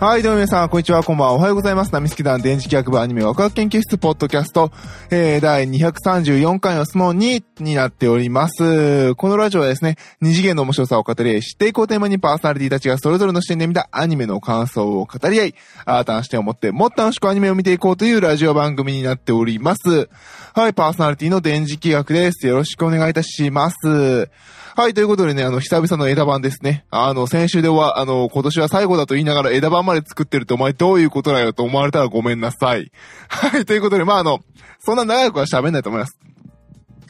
はい、どうも皆さん、こんにちは、こんばんは。おはようございます。ナミスケ団電磁気学部アニメワクワク研究室ポッドキャスト、えー、第234回の質問2になっております。このラジオはですね、二次元の面白さを語り合い、知っていこうテーマにパーソナリティたちがそれぞれの視点で見たアニメの感想を語り合い、新たな視点を持ってもっと楽しくアニメを見ていこうというラジオ番組になっております。はい、パーソナリティの電磁気学です。よろしくお願いいたします。はい、ということでね、あの、久々の枝版ですね。あの、先週では、あの、今年は最後だと言いながら枝版まで作ってるってお前どういうことだよと思われたらごめんなさい。はい、ということで、まあ、あの、そんな長くは喋んないと思います。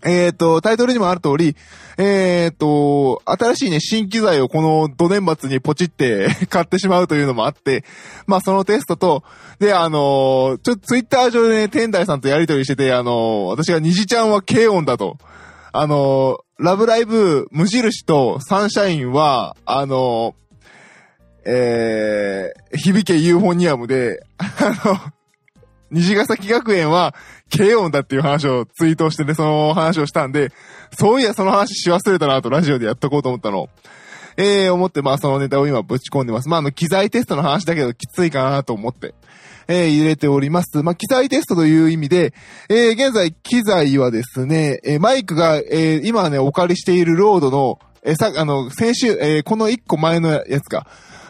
えっ、ー、と、タイトルにもある通り、えっ、ー、と、新しいね、新機材をこの土年末にポチって 買ってしまうというのもあって、まあそのテストと、で、あのちょっとツイッター上でね、天台さんとやりとりしてて、あの私が虹ちゃんは軽音だと。あのラブライブ、無印とサンシャインは、あの、えー、響けユーフォニアムで、あの、虹ヶ崎学園は、軽音だっていう話をツイートしてね、その話をしたんで、そういやその話し忘れたなとラジオでやっとこうと思ったの。えー、思って、まあそのネタを今ぶち込んでます。まああの、機材テストの話だけどきついかなと思って。えー、入れております。まあ、機材テストという意味で、えー、現在機材はですね、えー、マイクが、えー、今ね、お借りしているロードの、えー、さ、あの、先週、えー、この1個前のやつか、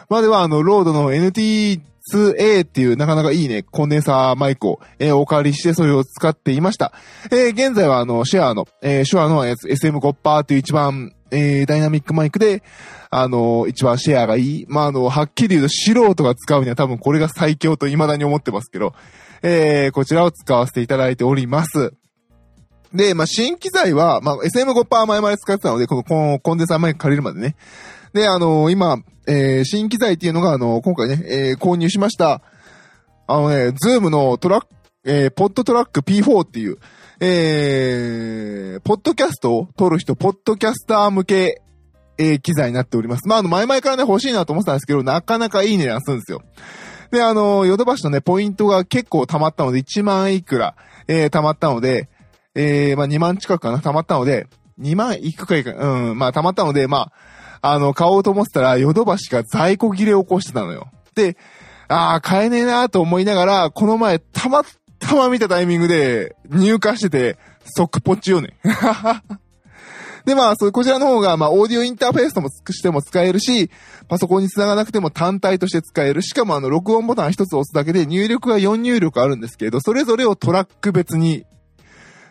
まではあの、ロードの NT 2A っていうなかなかいいね、コンデンサーマイクを、えー、お借りしてそれを使っていました。えー、現在はあの、シェアの、えー、シュアのやつ SM5% っていう一番、えー、ダイナミックマイクで、あの、一番シェアがいい。まあ、あの、はっきり言うと素人が使うには多分これが最強と未だに思ってますけど、えー、こちらを使わせていただいております。で、まあ、新機材は、まあ、SM5% 前まで使ってたので、このコンデンサーマイク借りるまでね。で、あの、今、えー、新機材っていうのが、あの、今回ね、え、購入しました、あのね、 ZOOM のトラック、えー、 PodTrak P4 っていう、えー、ポッドキャストを撮る人、ポッドキャスター向け、えー、機材になっております。まあ、あの、前々からね、欲しいなと思ってたんですけど、なかなかいい値段するんですよ。で、あの、ヨドバシのね、ポイントが結構溜まったので、1万いくら、えー、溜まったので、えー、まあ、2万近くかな、溜まったので、2万いくかいか、うん、まあ、溜まったので、まあ、あの、買おうと思ってたら、ヨドバシが在庫切れを起こしてたのよ。で、ああ、買えねえなと思いながら、この前、たまたま見たタイミングで入荷してて、即ポチよね。で、まあ、そうこちらの方が、まあ、オーディオインターフェースともしても使えるし、パソコンに繋がなくても単体として使える。しかも、あの、録音ボタン一つ押すだけで入力が4入力あるんですけど、それぞれをトラック別に、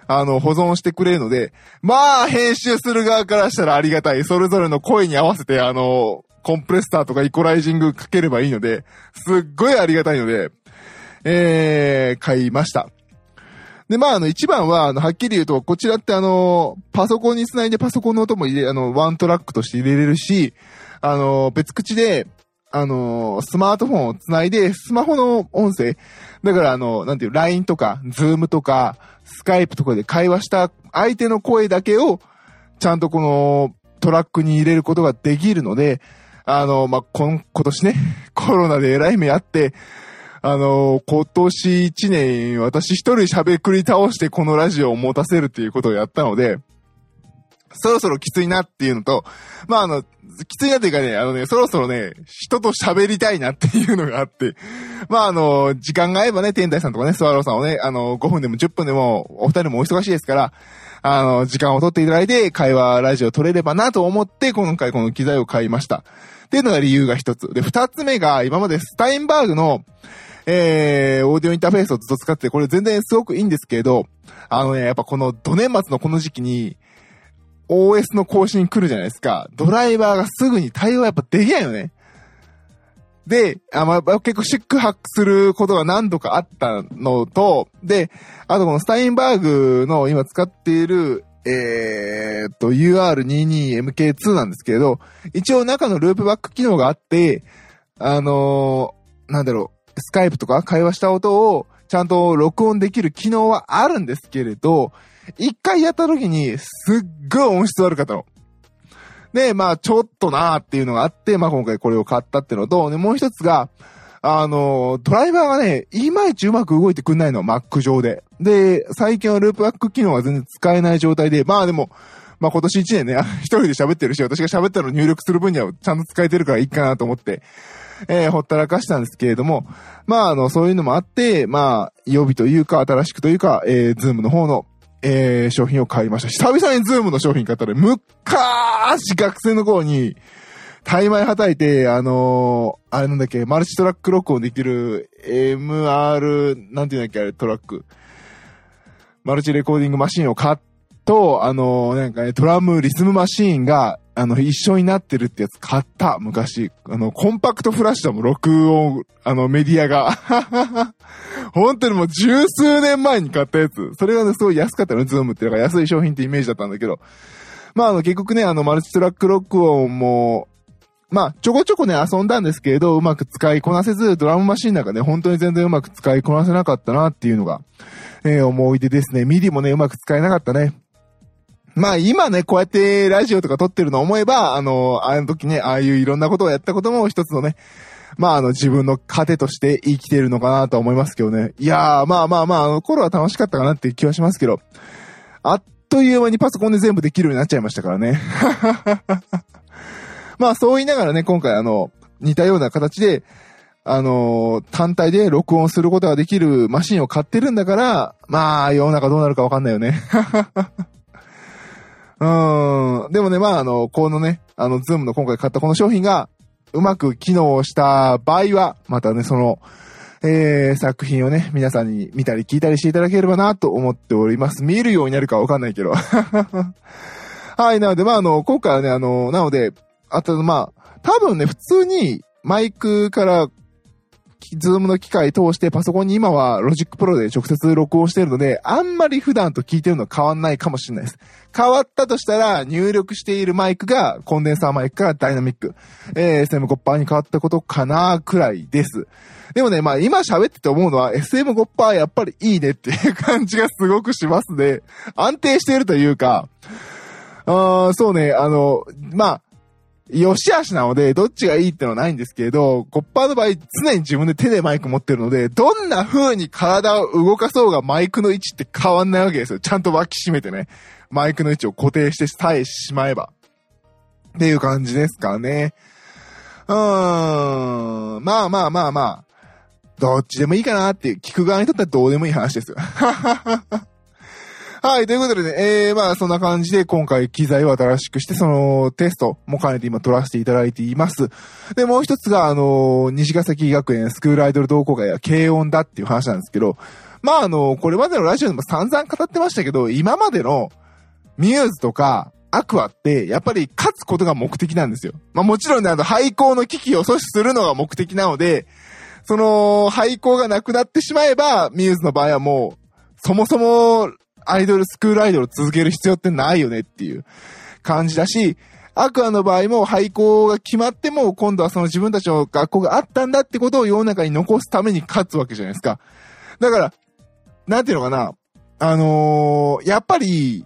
あの、保存してくれるので、まあ、編集する側からしたらありがたい。それぞれの声に合わせて、あの、コンプレッサーとかイコライジングかければいいので、すっごいありがたいので、えー、買いました。で、まあ、あの、一番は、あの、はっきり言うと、こちらってあの、パソコンにつないでパソコンの音も入れ、あの、ワントラックとして入れれるし、あの、別口で、あの、スマートフォンをつないで、スマホの音声、だからあの、なんていう、LINE とか、Zoom とか、Skype とかで会話した相手の声だけを、ちゃんとこのトラックに入れることができるので、あの、まあ、今、今年ね、コロナで偉い目あって、あの、今年一年、私一人喋り倒してこのラジオを持たせるっていうことをやったので、そろそろきついなっていうのと、まあ、あの、きついなっていうかね、あのね、そろそろね、人と喋りたいなっていうのがあって、まあ、あの、時間が合えばね、天台さんとかね、スワローさんをね、あの、5分でも10分でも、お二人もお忙しいですから、あの、時間を取っていただいて、会話ラジオ撮れればなと思って、今回この機材を買いました。っていうのが理由が一つ。で、二つ目が、今までスタインバーグの、えー、オーディオインターフェースをずっと使って、これ全然すごくいいんですけど、あのね、やっぱこの土年末のこの時期に、OS の更新来るじゃないですか。ドライバーがすぐに対応やっぱできないよね。で、あまあ、結構シックハックすることが何度かあったのと、で、あとこのスタインバーグの今使っている、えー、っと、UR22MK2 なんですけれど、一応中のループバック機能があって、あのー、なんだろう、スカイプとか会話した音をちゃんと録音できる機能はあるんですけれど、一回やった時にすっごい音質悪かったの。で、まあちょっとなーっていうのがあって、まあ今回これを買ったっていうのと、で、もう一つが、あの、ドライバーがね、いまいちうまく動いてくんないの、Mac 上で。で、最近はループバック機能が全然使えない状態で、まあでも、まあ今年1年ね、一人で喋ってるし、私が喋ったの入力する分にはちゃんと使えてるからいいかなと思って、えー、ほったらかしたんですけれども、まあ、あの、そういうのもあって、まあ、予備というか、新しくというか、えー、ズームの方の、えー、商品を買いました。久々に ZOOM の商品買ったら、むっかーし学生の頃に、大枚はたいて、あのー、あれなんだっけ、マルチトラック録音できる MR、なんていうんだっけ、あれ、トラック。マルチレコーディングマシンを買っと、あのー、なんかね、ドラムリズムマシーンが、あの、一緒になってるってやつ買った、昔。あの、コンパクトフラッシュだもん、録音、あの、メディアが。本当にもう十数年前に買ったやつ。それがね、すごい安かったの、 ZOOM って。だか安い商品ってイメージだったんだけど。まあ、あの、結局ね、あの、マルチトラック録音も、まあ、ちょこちょこね、遊んだんですけれど、うまく使いこなせず、ドラムマシンなんかね、本当に全然うまく使いこなせなかったなっていうのが、えー、思い出ですね。 MIDI もね、うまく使えなかったね。まあ今ね、こうやってラジオとか撮ってるの思えば、あの、あの時ね、ああいういろんなことをやったことも一つのね、まああの自分の糧として生きてるのかなと思いますけどね。いやー、まあまあまあ、あの頃は楽しかったかなっていう気はしますけど、あっという間にパソコンで全部できるようになっちゃいましたからね。まあそう言いながらね、今回あの、似たような形で、あの、単体で録音することができるマシンを買ってるんだから、まあ、世の中どうなるかわかんないよね。うん。でもね、まあ、あの、このね、あの、ズームの今回買ったこの商品が、うまく機能した場合は、またね、その、えー、作品をね、皆さんに見たり聞いたりしていただければなと思っております。見えるようになるかわかんないけど。はい、なので、まあ、あの、今回はね、あの、なので、あと、まあ、多分ね、普通にマイクから ZOOM の機械通してパソコンに今は Logic Pro で直接録音してるので、あんまり普段と聞いてるのは変わんないかもしれないです。変わったとしたら、入力しているマイクがコンデンサーマイクからダイナミック、えー、SM5% に変わったことかなくらいです。でもね、まあ今喋ってて思うのは SM5% やっぱりいいねっていう感じがすごくしますね。安定しているというか、あそうね、あの、まあ、良し悪しなので、どっちがいいってのはないんですけれど、コッパーの場合、常に自分で手でマイク持ってるので、どんな風に体を動かそうがマイクの位置って変わんないわけですよ。ちゃんと脇締めてね、マイクの位置を固定してさえしまえば。っていう感じですかね。うーん。まあまあまあまあ。どっちでもいいかなっていう、聞く側にとってはどうでもいい話ですよ。はい、ということでね、えー、まあそんな感じで今回機材を新しくして、そのテストも兼ねて今取らせていただいています。で、もう一つが、あの、西ヶ崎学園スクールアイドル同好会や軽音だっていう話なんですけど、まああの、これまでのラジオでも散々語ってましたけど、今までのミューズとか、アクアって、やっぱり勝つことが目的なんですよ。まあもちろんね、あの、廃校の危機を阻止するのが目的なので、その、廃校がなくなってしまえば、ミューズの場合はもう、そもそもアイドル、スクールアイドルを続ける必要ってないよねっていう感じだし、アクアの場合も廃校が決まっても、今度はその自分たちの学校があったんだってことを世の中に残すために勝つわけじゃないですか。だから、なんていうのかな。あのー、やっぱり、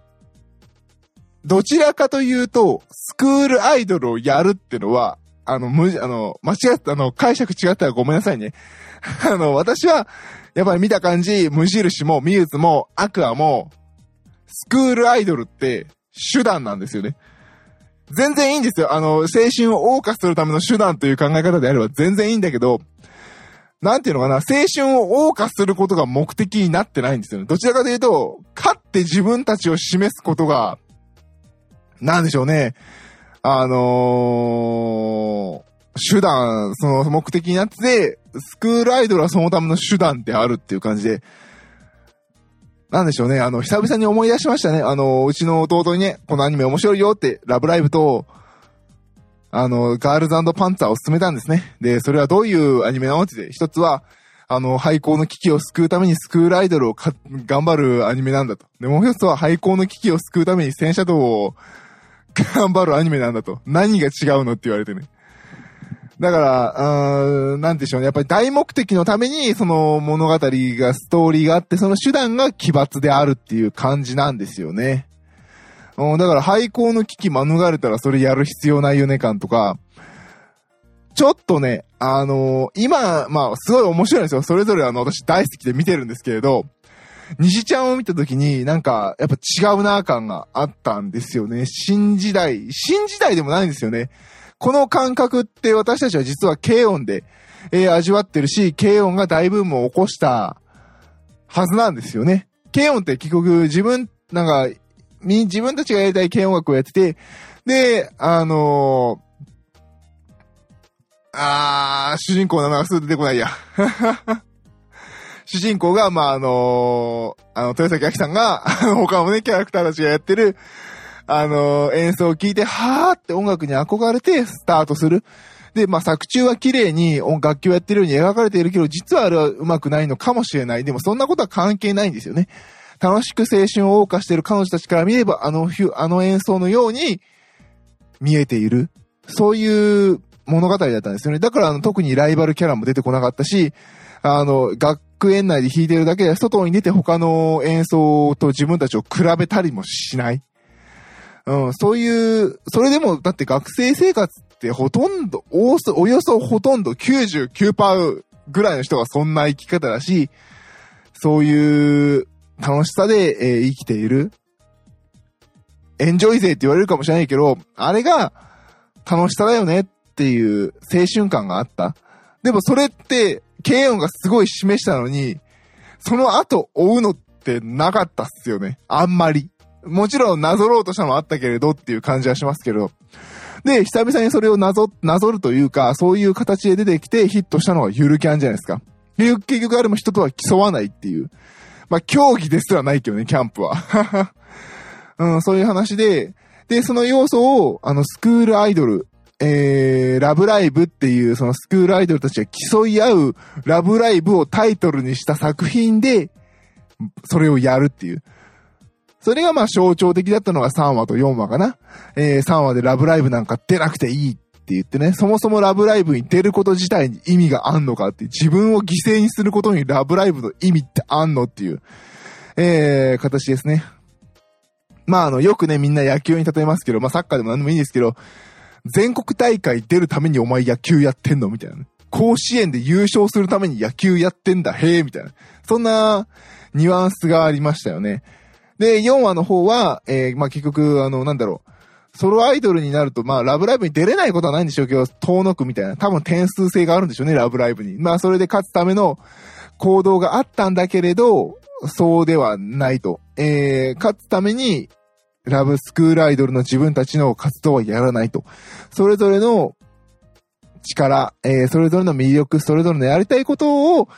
どちらかというと、スクールアイドルをやるってのは、あの、む、あの、間違った、あの、解釈違ったらごめんなさいね。あの、私は、やっぱり見た感じ、無印もミューズもアクアも、スクールアイドルって手段なんですよね。全然いいんですよ。あの、青春を謳歌するための手段という考え方であれば全然いいんだけど、なんていうのかな、青春を謳歌することが目的になってないんですよね。どちらかというと、勝って自分たちを示すことが、なんでしょうね。あのー、手段、その目的になって、スクールアイドルはそのための手段であるっていう感じで、なんでしょうね、あの、久々に思い出しましたね。あの、うちの弟にね、このアニメ面白いよって、ラブライブと、あの、ガールズパンツァーを進めたんですね。で、それはどういうアニメなのって一つは、あの、廃校の危機を救うためにスクールアイドルを頑張るアニメなんだと。で、もう一つは廃校の危機を救うために戦車道を頑張るアニメなんだと。何が違うのって言われてね。だから、うーん、なんでしょうね。やっぱり大目的のために、その物語が、ストーリーがあって、その手段が奇抜であるっていう感じなんですよね。うん、だから廃校の危機免れたらそれやる必要ないよね感とか、ちょっとね、あのー、今、まあ、すごい面白いんですよ。それぞれあの、私大好きで見てるんですけれど、虹ちゃんを見た時になんか、やっぱ違うな感があったんですよね。新時代、新時代でもないんですよね。この感覚って私たちは実は軽音で、えー、味わってるし、軽音が大ブームを起こしたはずなんですよね。軽音って結局自分、なんか、み、自分たちがやりたい軽音楽をやってて、で、あのー、あー、主人公の名前がすぐ出てこないや。主人公が、まあ、あのー、あの、豊崎明さんが、他のね、キャラクターたちがやってる、あのー、演奏を聴いて、はーって音楽に憧れてスタートする。で、まあ、作中は綺麗に音楽器をやってるように描かれているけど、実はあれは上手くないのかもしれない。でもそんなことは関係ないんですよね。楽しく青春を謳歌している彼女たちから見れば、あの、あの演奏のように見えている。そういう物語だったんですよね。だからあの特にライバルキャラも出てこなかったし、あの、学園内で弾いてるだけで外に出て他の演奏と自分たちを比べたりもしない。うん、そういう、それでも、だって学生生活ってほとんど、おおよそほとんど99%ぐらいの人がそんな生き方だし、そういう楽しさで、えー、生きている。エンジョイ勢って言われるかもしれないけど、あれが楽しさだよねっていう青春感があった。でもそれって、軽音がすごい示したのに、その後追うのってなかったっすよね。あんまり。もちろんなぞろうとしたのもあったけれどっていう感じはしますけど。で、久々にそれをなぞ、なぞるというか、そういう形で出てきてヒットしたのがゆるキャンじゃないですか。結局あれも人とは競わないっていう。まあ、競技ですらないけどね、キャンプは。うん、そういう話で、で、その要素を、あの、スクールアイドル、えー、ラブライブっていう、そのスクールアイドルたちが競い合うラブライブをタイトルにした作品で、それをやるっていう。それがまあ象徴的だったのが3話と4話かな。えー、3話でラブライブなんか出なくていいって言ってね、そもそもラブライブに出ること自体に意味があんのかって、自分を犠牲にすることにラブライブの意味ってあんのっていう、えー、形ですね。まああの、よくね、みんな野球に例えますけど、まあサッカーでも何でもいいんですけど、全国大会出るためにお前野球やってんの？みたいな、甲子園で優勝するために野球やってんだ、へえ、みたいな。そんなニュアンスがありましたよね。で、4話の方は、えー、まあ、結局、あの、なんだろう。ソロアイドルになると、まあ、ラブライブに出れないことはないんでしょうけど、遠のくみたいな。多分点数制があるんでしょうね、ラブライブに。まあ、それで勝つための行動があったんだけれど、そうではないと。えー、勝つために、ラブスクールアイドルの自分たちの活動はやらないと。それぞれの力、えー、それぞれの魅力、それぞれのやりたいことを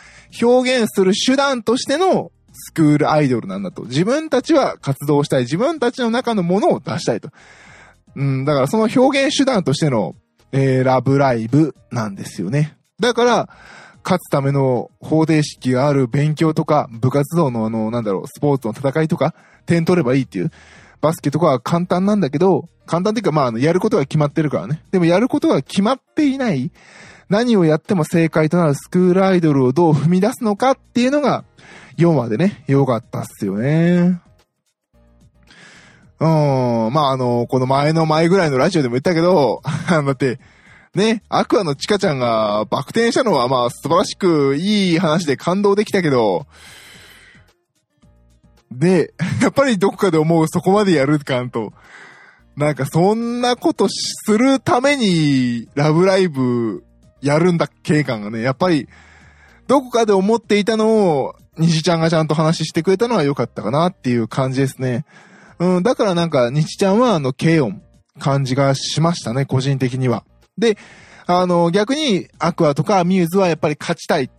表現する手段としてのスクールアイドルなんだと。自分たちは活動したい。自分たちの中のものを出したいと。うん、だからその表現手段としての、えー、ラブライブなんですよね。だから、勝つための方程式がある勉強とか、部活動のあの、なんだろう、スポーツの戦いとか、点取ればいいっていう。バスケとかは簡単なんだけど、簡単っていうかまあ、やることが決まってるからね。でもやることが決まっていない、何をやっても正解となるスクールアイドルをどう踏み出すのかっていうのが、4話でね、良かったっすよね。うん、まあ、あの、この前の前ぐらいのラジオでも言ったけど、だって、ね、アクアのチカちゃんがバク転したのはまあ素晴らしくいい話で感動できたけど、で、やっぱりどこかで思うそこまでやるかんと、なんかそんなことするためにラブライブやるんだっけ感がね、やっぱりどこかで思っていたのを西ちゃんがちゃんと話してくれたのは良かったかなっていう感じですね。うん、だからなんか西ちゃんはあの、軽音感じがしましたね、個人的には。で、あの、逆にアクアとかミューズはやっぱり勝ちたい。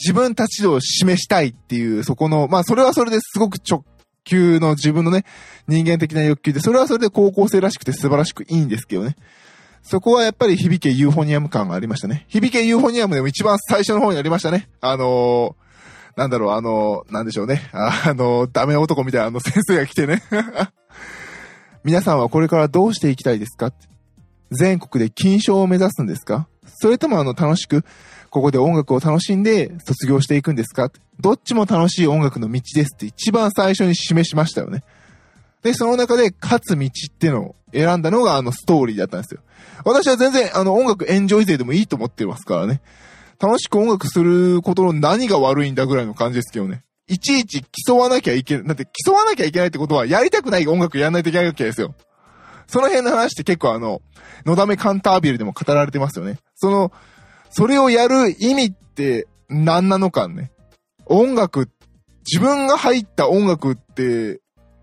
自分たちを示したいっていう、そこの、まあそれはそれですごく直球の自分のね、人間的な欲求で、それはそれで高校生らしくて素晴らしくいいんですけどね。そこはやっぱり響けユーフォニアム感がありましたね。響けユーフォニアムでも一番最初の方にありましたね。あのーなんだろう、あの、なんでしょうね。あの、ダメ男みたいなあの先生が来てね。皆さんはこれからどうしていきたいですか？全国で金賞を目指すんですか？それともあの楽しく、ここで音楽を楽しんで卒業していくんですか？どっちも楽しい音楽の道ですって一番最初に示しましたよね。で、その中で勝つ道っていうのを選んだのがあのストーリーだったんですよ。私は全然あの音楽エンジョイ勢でもいいと思ってますからね。楽しく音楽することの何が悪いんだぐらいの感じですけどね。いちいち競わなきゃいけない。だって競わなきゃいけないってことは、やりたくない音楽やらないといけないわけですよ。その辺の話って結構あの、のだめカンタービルでも語られてますよね。その、それをやる意味って何なのかね。音楽、自分が入った音楽って、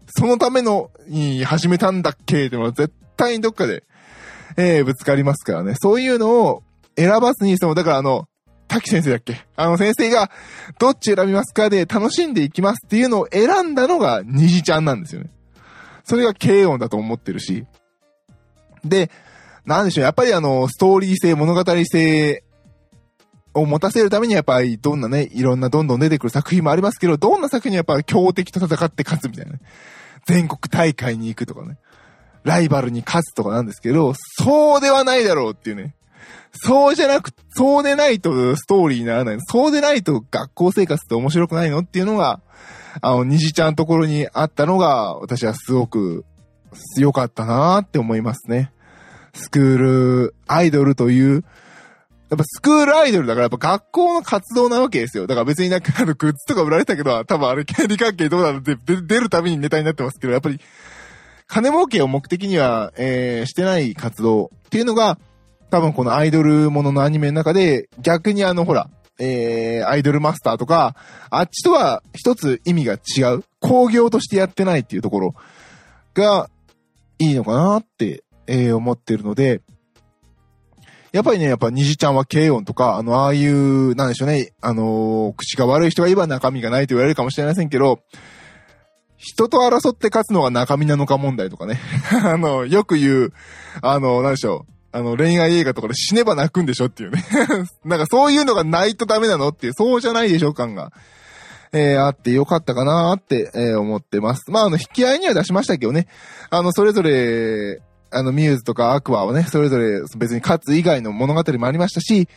そのためのに始めたんだっけってのは絶対にどっかで、えー、ぶつかりますからね。そういうのを選ばずに、その、だからあの、滝先生だっけ？あの先生が、どっち選びますかで楽しんでいきますっていうのを選んだのが虹ちゃんなんですよね。それが軽音だと思ってるし。で、なんでしょう、やっぱりあの、ストーリー性、物語性を持たせるためにやっぱりどんなね、いろんなどんどん出てくる作品もありますけど、どんな作品にやっぱ強敵と戦って勝つみたいなね。全国大会に行くとかね。ライバルに勝つとかなんですけど、そうではないだろうっていうね。そうじゃなく、そうでないとストーリーにならない。そうでないと学校生活って面白くないのっていうのが、あの、虹ちゃんところにあったのが、私はすごく良かったなーって思いますね。スクールアイドルという、やっぱスクールアイドルだからやっぱ学校の活動なわけですよ。だから別になんかあのグッズとか売られたけど、多分あれ権利関係どうなのって出るたびにネタになってますけど、やっぱり金儲けを目的には、えー、してない活動っていうのが、多分このアイドルもののアニメの中で、逆にあのほら、えー、アイドルマスターとか、あっちとは一つ意味が違う。工業としてやってないっていうところがいいのかなって、えー、思ってるので、やっぱりね、やっぱ虹ちゃんは軽音とか、あの、ああいう、なんでしょうね、あのー、口が悪い人が言えば中身がないと言われるかもしれませんけど、人と争って勝つのが中身なのか問題とかね。あの、よく言う、あの、なんでしょう。あの、恋愛映画とかで死ねば泣くんでしょっていうね。なんかそういうのがないとダメなのっていう、そうじゃないでしょう感が。えー、あってよかったかなーって、えー、思ってます。まあ、あの、引き合いには出しましたけどね。あの、それぞれ、あの、ミューズとかアクアはね、それぞれ別に勝つ以外の物語もありましたし、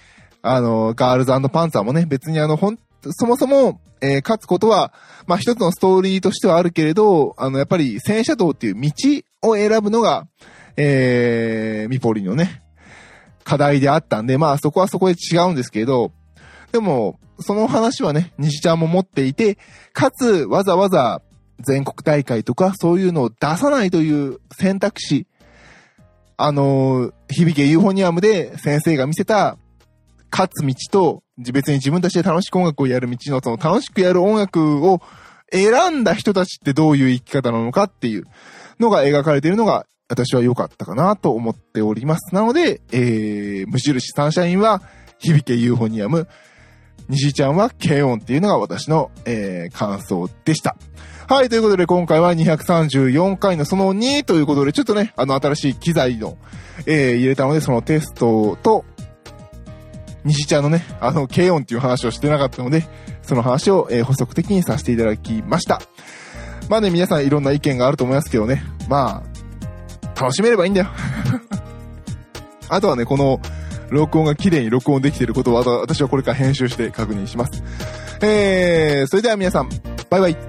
あの、ガールズパンツァーもね、別にあの、ほん、そもそも、えー、勝つことは、まあ、一つのストーリーとしてはあるけれど、あの、やっぱり戦車道っていう道を選ぶのが、えー、ミポリのね、課題であったんで、まあそこはそこで違うんですけど、でも、その話はね、西ちゃんも持っていて、かつ、わざわざ全国大会とかそういうのを出さないという選択肢、あの、響けユーフォニアムで先生が見せた、勝つ道と、別に自分たちで楽しく音楽をやる道の、その楽しくやる音楽を選んだ人たちってどういう生き方なのかっていうのが描かれているのが私は良かったかなと思っております。なので、えー、無印サンシャインは、響けユーフォニアム、西ちゃんは軽音っていうのが私の、えー、感想でした。はい、ということで今回は234回のその2ということで、ちょっとね、あの新しい機材の、えー、入れたので、そのテストと、西ちゃんのね、あの、軽音っていう話をしてなかったので、その話を、えー、補足的にさせていただきました。まあね、皆さんいろんな意見があると思いますけどね、まあ、楽しめればいいんだよ。あとはね、この、録音が綺麗に録音できていることを私はこれから編集して確認します。えー、それでは皆さん、バイバイ。